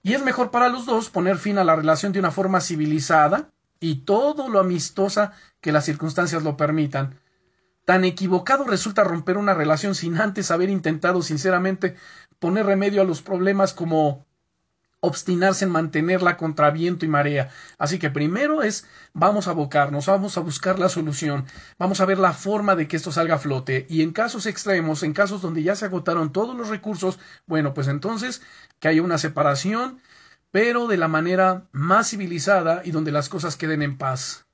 Y es mejor para los dos poner fin a la relación de una forma civilizada y todo lo amistosa que las circunstancias lo permitan. Tan equivocado resulta romper una relación sin antes haber intentado sinceramente poner remedio a los problemas como obstinarse en mantenerla contra viento y marea. Así que primero es vamos a abocarnos, vamos a buscar la solución, vamos a ver la forma de que esto salga a flote y en casos extremos, en casos donde ya se agotaron todos los recursos, bueno, pues entonces que haya una separación, pero de la manera más civilizada y donde las cosas queden en paz.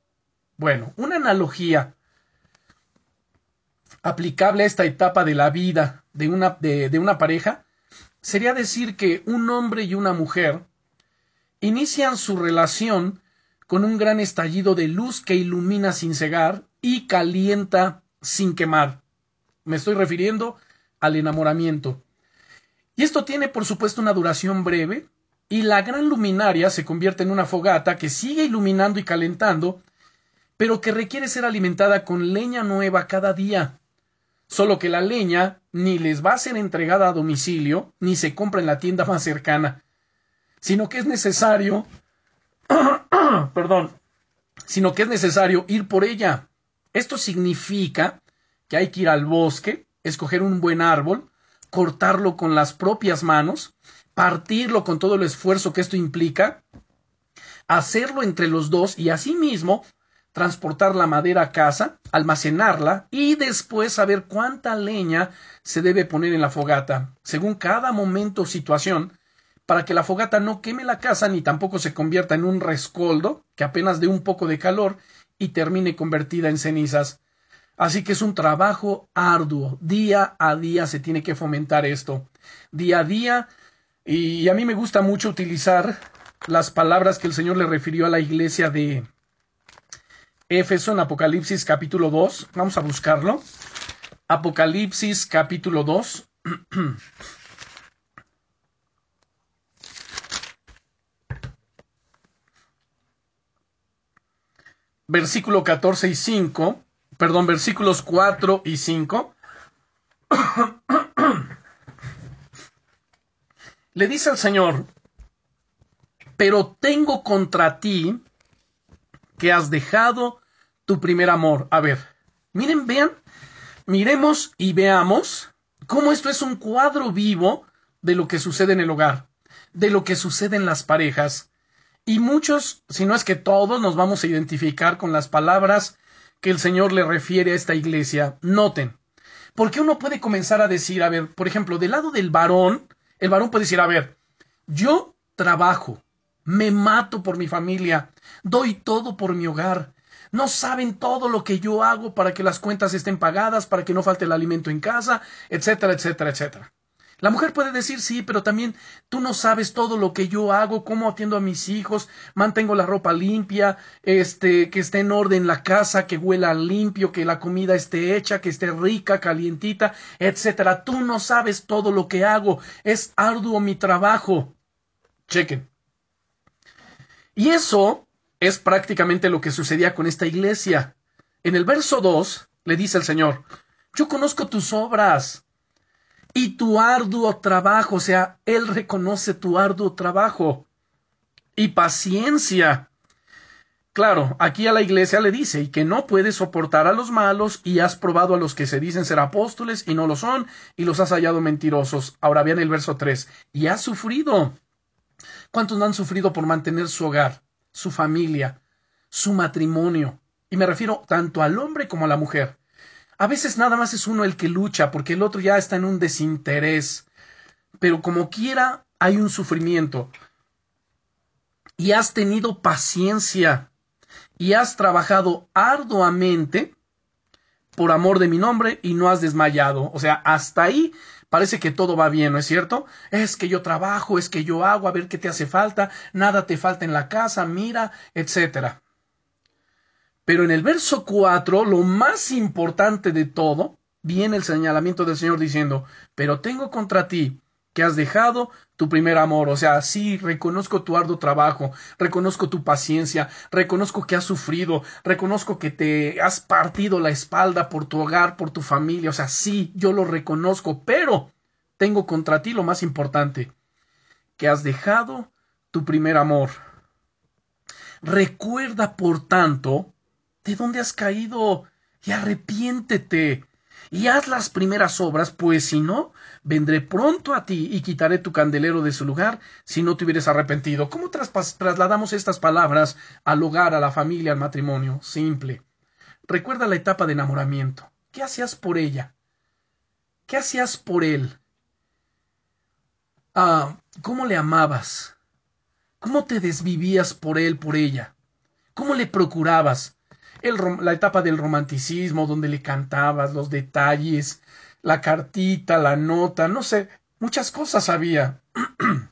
Bueno, una analogía aplicable a esta etapa de la vida de una, de, de una pareja sería decir que un hombre y una mujer inician su relación con un gran estallido de luz que ilumina sin cegar y calienta sin quemar. Me estoy refiriendo al enamoramiento. Y esto tiene, por supuesto, una duración breve, y la gran luminaria se convierte en una fogata que sigue iluminando y calentando, pero que requiere ser alimentada con leña nueva cada día. Solo que la leña ni les va a ser entregada a domicilio, ni se compra en la tienda más cercana, sino que es necesario, perdón, sino que es necesario ir por ella. Esto significa que hay que ir al bosque, escoger un buen árbol, cortarlo con las propias manos, partirlo con todo el esfuerzo que esto implica, hacerlo entre los dos y asimismo transportar la madera a casa, almacenarla y después saber cuánta leña se debe poner en la fogata, según cada momento o situación, para que la fogata no queme la casa ni tampoco se convierta en un rescoldo que apenas dé un poco de calor y termine convertida en cenizas. Así que es un trabajo arduo. Día a día se tiene que fomentar esto. Día a día. Y a mí me gusta mucho utilizar las palabras que el Señor le refirió a la iglesia de Éfeso en Apocalipsis capítulo 2. Vamos a buscarlo. Apocalipsis capítulo 2. Versículo 14 y 5 perdón, versículos 4 y 5, le dice al Señor, pero tengo contra ti que has dejado tu primer amor. A ver, miren, vean, miremos y veamos cómo esto es un cuadro vivo de lo que sucede en el hogar, de lo que sucede en las parejas. Y muchos, si no es que todos, nos vamos a identificar con las palabras que el Señor le refiere a esta iglesia. Noten, porque uno puede comenzar a decir, a ver, por ejemplo, del lado del varón, el varón puede decir, a ver, yo trabajo, me mato por mi familia, doy todo por mi hogar. No saben todo lo que yo hago para que las cuentas estén pagadas, para que no falte el alimento en casa, etcétera, etcétera, etcétera. La mujer puede decir sí, pero también tú no sabes todo lo que yo hago, cómo atiendo a mis hijos, mantengo la ropa limpia, este, que esté en orden la casa, que huela limpio, que la comida esté hecha, que esté rica, calientita, etcétera. Tú no sabes todo lo que hago, es arduo mi trabajo. Chequen. Y eso es prácticamente lo que sucedía con esta iglesia. En el verso 2 le dice el Señor, yo conozco tus obras y tu arduo trabajo, o sea, Él reconoce tu arduo trabajo y paciencia. Claro, aquí a la iglesia le dice, y que no puedes soportar a los malos, y has probado a los que se dicen ser apóstoles y no lo son, y los has hallado mentirosos. Ahora vean el verso 3, y has sufrido. ¿Cuántos no han sufrido por mantener su hogar, su familia, su matrimonio? Y me refiero tanto al hombre como a la mujer. A veces nada más es uno el que lucha porque el otro ya está en un desinterés. Pero como quiera, hay un sufrimiento. Y has tenido paciencia y has trabajado arduamente por amor de mi nombre y no has desmayado. O sea, hasta ahí parece que todo va bien, ¿no es cierto? Es que yo trabajo, es que yo hago, a ver qué te hace falta, nada te falta en la casa, mira, etcétera. Pero en el verso 4, lo más importante de todo, viene el señalamiento del Señor diciendo, pero tengo contra ti que has dejado tu primer amor. O sea, sí, reconozco tu arduo trabajo, reconozco tu paciencia, reconozco que has sufrido, reconozco que te has partido la espalda por tu hogar, por tu familia. O sea, sí, yo lo reconozco, pero tengo contra ti lo más importante, que has dejado tu primer amor. Recuerda, por tanto, ¿De dónde has caído? Y arrepiéntete. Y haz las primeras obras, pues si no, vendré pronto a ti y quitaré tu candelero de su lugar si no te hubieras arrepentido. ¿Cómo trasladamos estas palabras al hogar, a la familia, al matrimonio? Simple. Recuerda la etapa de enamoramiento. ¿Qué hacías por ella? ¿Qué hacías por él? Ah, ¿cómo le amabas? ¿Cómo te desvivías por él, por ella? ¿Cómo le procurabas? La etapa del romanticismo, donde le cantabas los detalles, la cartita, la nota, no sé, muchas cosas había.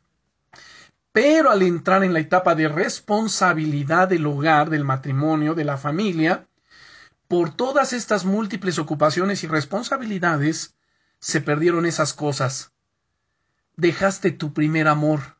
Pero al entrar en la etapa de responsabilidad del hogar, del matrimonio, de la familia, por todas estas múltiples ocupaciones y responsabilidades, se perdieron esas cosas. Dejaste tu primer amor.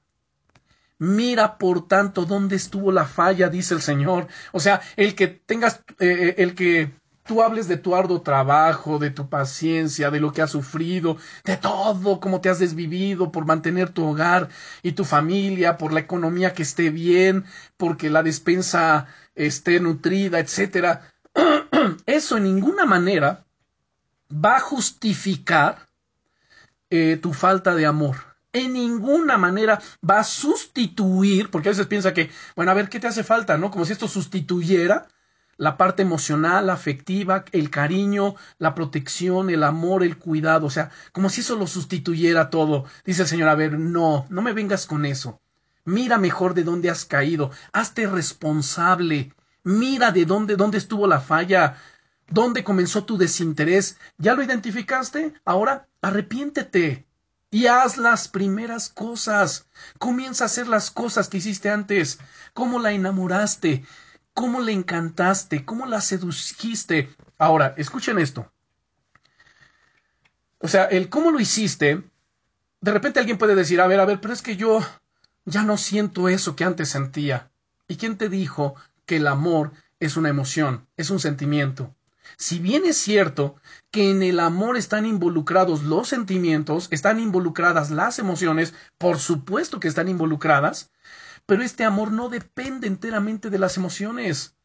Mira, por tanto, dónde estuvo la falla, dice el Señor. O sea, el que tengas, eh, el que tú hables de tu arduo trabajo, de tu paciencia, de lo que has sufrido, de todo, cómo te has desvivido por mantener tu hogar y tu familia, por la economía que esté bien, porque la despensa esté nutrida, etcétera. eso en ninguna manera va a justificar eh, tu falta de amor. En ninguna manera va a sustituir, porque a veces piensa que, bueno, a ver, ¿qué te hace falta? ¿No? Como si esto sustituyera la parte emocional, afectiva, el cariño, la protección, el amor, el cuidado, o sea, como si eso lo sustituyera todo. Dice el Señor, a ver, no, no me vengas con eso. Mira mejor de dónde has caído, hazte responsable, mira de dónde, dónde estuvo la falla, ¿Dónde comenzó tu desinterés? ¿Ya lo identificaste? Ahora arrepiéntete y haz las primeras cosas. Comienza a hacer las cosas que hiciste antes. ¿Cómo la enamoraste? ¿Cómo le encantaste? ¿Cómo la seduciste? Ahora, escuchen esto. O sea, el cómo lo hiciste, de repente alguien puede decir, a ver, a ver, pero es que yo ya no siento eso que antes sentía. ¿Y quién te dijo que el amor es una emoción, es un sentimiento? Si bien es cierto que en el amor están involucrados los sentimientos, están involucradas las emociones, por supuesto que están involucradas, pero este amor no depende enteramente de las emociones.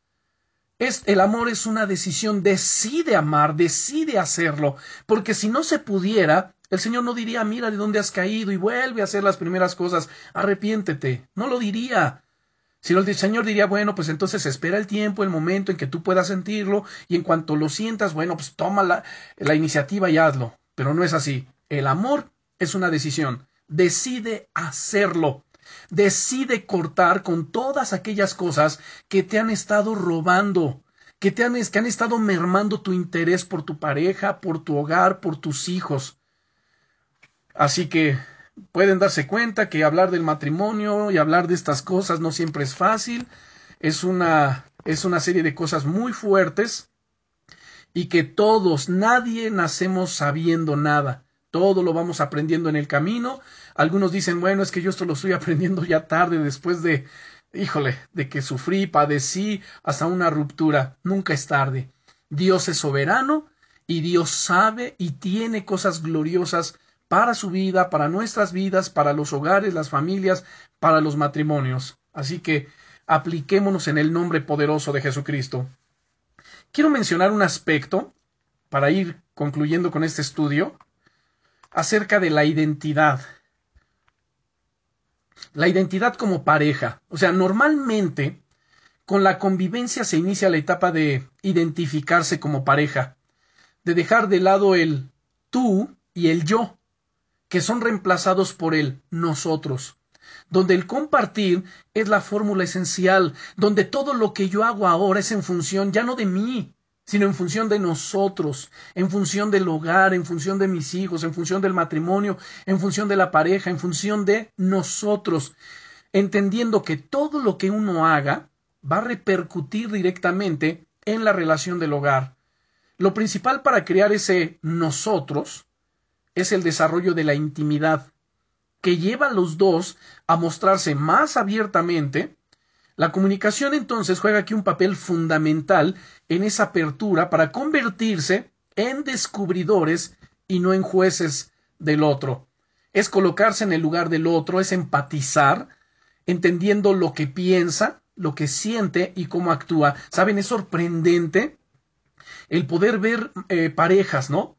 Es, el amor es una decisión, decide amar, decide hacerlo, porque si no se pudiera, el Señor no diría, mira de dónde has caído y vuelve a hacer las primeras cosas, arrepiéntete, no lo diría. Si el Señor diría, bueno, pues entonces espera el tiempo, el momento en que tú puedas sentirlo, y en cuanto lo sientas, bueno, pues toma la, iniciativa y hazlo. Pero no es así. El amor es una decisión. Decide hacerlo. Decide cortar con todas aquellas cosas que te han estado robando, que te han, que han estado mermando tu interés por tu pareja, por tu hogar, por tus hijos. Así que pueden darse cuenta que hablar del matrimonio y hablar de estas cosas no siempre es fácil, es una, es una serie de cosas muy fuertes y que todos, nadie nacemos sabiendo nada, todo lo vamos aprendiendo en el camino. Algunos dicen, bueno, es que yo esto lo estoy aprendiendo ya tarde, después de, híjole, de que sufrí, padecí hasta una ruptura. Nunca es tarde. Dios es soberano y Dios sabe y tiene cosas gloriosas para su vida, para nuestras vidas, para los hogares, las familias, para los matrimonios. Así que apliquémonos en el nombre poderoso de Jesucristo. Quiero mencionar un aspecto, para ir concluyendo con este estudio, acerca de la identidad. La identidad como pareja. O sea, normalmente con la convivencia se inicia la etapa de identificarse como pareja, de dejar de lado el tú y el yo que son reemplazados por el nosotros, donde el compartir es la fórmula esencial, donde todo lo que yo hago ahora es en función ya no de mí, sino en función de nosotros, en función del hogar, en función de mis hijos, en función del matrimonio, en función de la pareja, en función de nosotros, entendiendo que todo lo que uno haga va a repercutir directamente en la relación del hogar. Lo principal para crear ese nosotros es el desarrollo de la intimidad, que lleva a los dos a mostrarse más abiertamente. La comunicación entonces juega aquí un papel fundamental en esa apertura para convertirse en descubridores y no en jueces del otro. Es colocarse en el lugar del otro, es empatizar, entendiendo lo que piensa, lo que siente y cómo actúa. Saben, es sorprendente el poder ver eh, parejas, ¿no?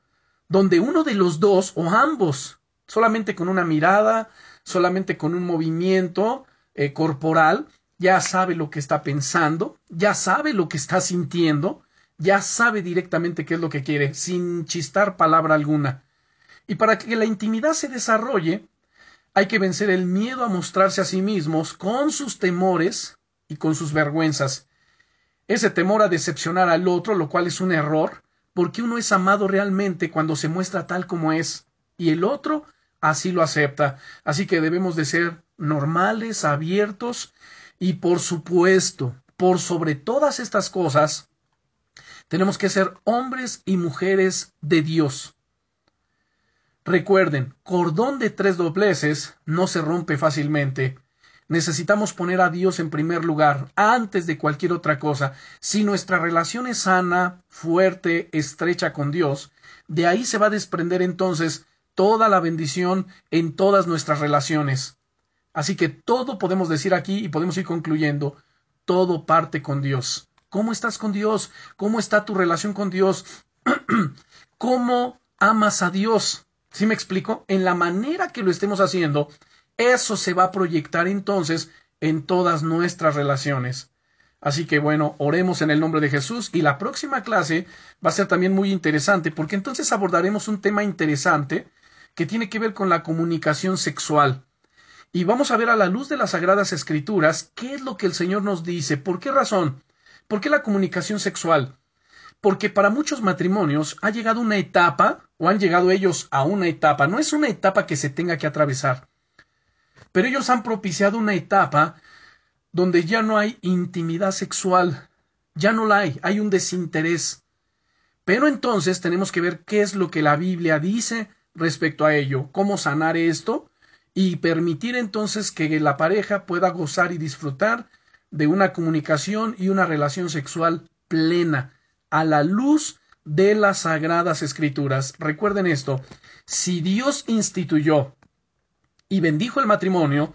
Donde uno de los dos o ambos, solamente con una mirada, solamente con un movimiento eh, corporal, ya sabe lo que está pensando, ya sabe lo que está sintiendo, ya sabe directamente qué es lo que quiere, sin chistar palabra alguna. Y para que la intimidad se desarrolle, hay que vencer el miedo a mostrarse a sí mismos con sus temores y con sus vergüenzas. Ese temor a decepcionar al otro, lo cual es un error, porque uno es amado realmente cuando se muestra tal como es y el otro así lo acepta. Así que debemos de ser normales, abiertos y por supuesto, por sobre todas estas cosas, Tenemos que ser hombres y mujeres de Dios. Recuerden, cordón de tres dobleces no se rompe fácilmente. Necesitamos poner a Dios en primer lugar, antes de cualquier otra cosa. Si nuestra relación es sana, fuerte, estrecha con Dios, de ahí se va a desprender entonces toda la bendición en todas nuestras relaciones. Así que todo podemos decir aquí y podemos ir concluyendo, todo parte con Dios. ¿Cómo estás con Dios? ¿Cómo está tu relación con Dios? ¿Cómo amas a Dios? ¿Sí me explico? En la manera que lo estemos haciendo, eso se va a proyectar entonces en todas nuestras relaciones. Así que bueno, oremos en el nombre de Jesús y la próxima clase va a ser también muy interesante porque entonces abordaremos un tema interesante que tiene que ver con la comunicación sexual. Y vamos a ver a la luz de las Sagradas Escrituras qué es lo que el Señor nos dice, por qué razón, por qué la comunicación sexual. Porque para muchos matrimonios ha llegado una etapa, o han llegado ellos a una etapa, no es una etapa que se tenga que atravesar, pero ellos han propiciado una etapa donde ya no hay intimidad sexual, ya no la hay, hay un desinterés. Pero entonces tenemos que ver qué es lo que la Biblia dice respecto a ello, cómo sanar esto y permitir entonces que la pareja pueda gozar y disfrutar de una comunicación y una relación sexual plena a la luz de las sagradas escrituras. Recuerden esto, si Dios instituyó y bendijo el matrimonio,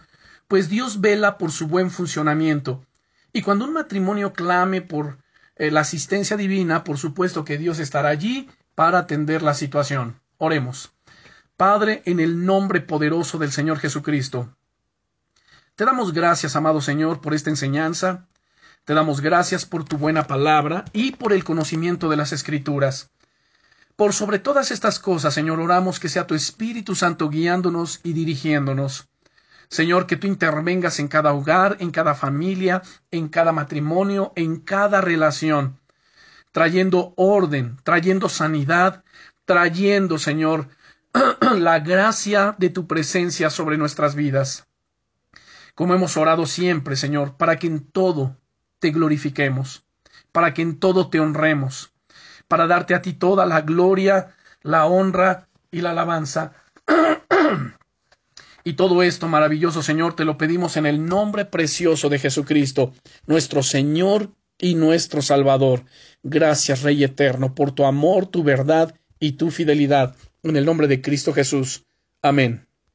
pues Dios vela por su buen funcionamiento. Y cuando un matrimonio clame por eh, la asistencia divina, por supuesto que Dios estará allí para atender la situación. Oremos. Padre, en el nombre poderoso del Señor Jesucristo, te damos gracias, amado Señor, por esta enseñanza. Te damos gracias por tu buena palabra y por el conocimiento de las Escrituras. Por sobre todas estas cosas, Señor, oramos que sea tu Espíritu Santo guiándonos y dirigiéndonos. Señor, que tú intervengas en cada hogar, en cada familia, en cada matrimonio, en cada relación, trayendo orden, trayendo sanidad, trayendo, Señor, la gracia de tu presencia sobre nuestras vidas. Como hemos orado siempre, Señor, para que en todo te glorifiquemos, para que en todo te honremos, para darte a ti toda la gloria, la honra y la alabanza. y todo esto, maravilloso Señor, te lo pedimos en el nombre precioso de Jesucristo, nuestro Señor y nuestro Salvador. Gracias, Rey eterno, por tu amor, tu verdad y tu fidelidad. En el nombre de Cristo Jesús. Amén.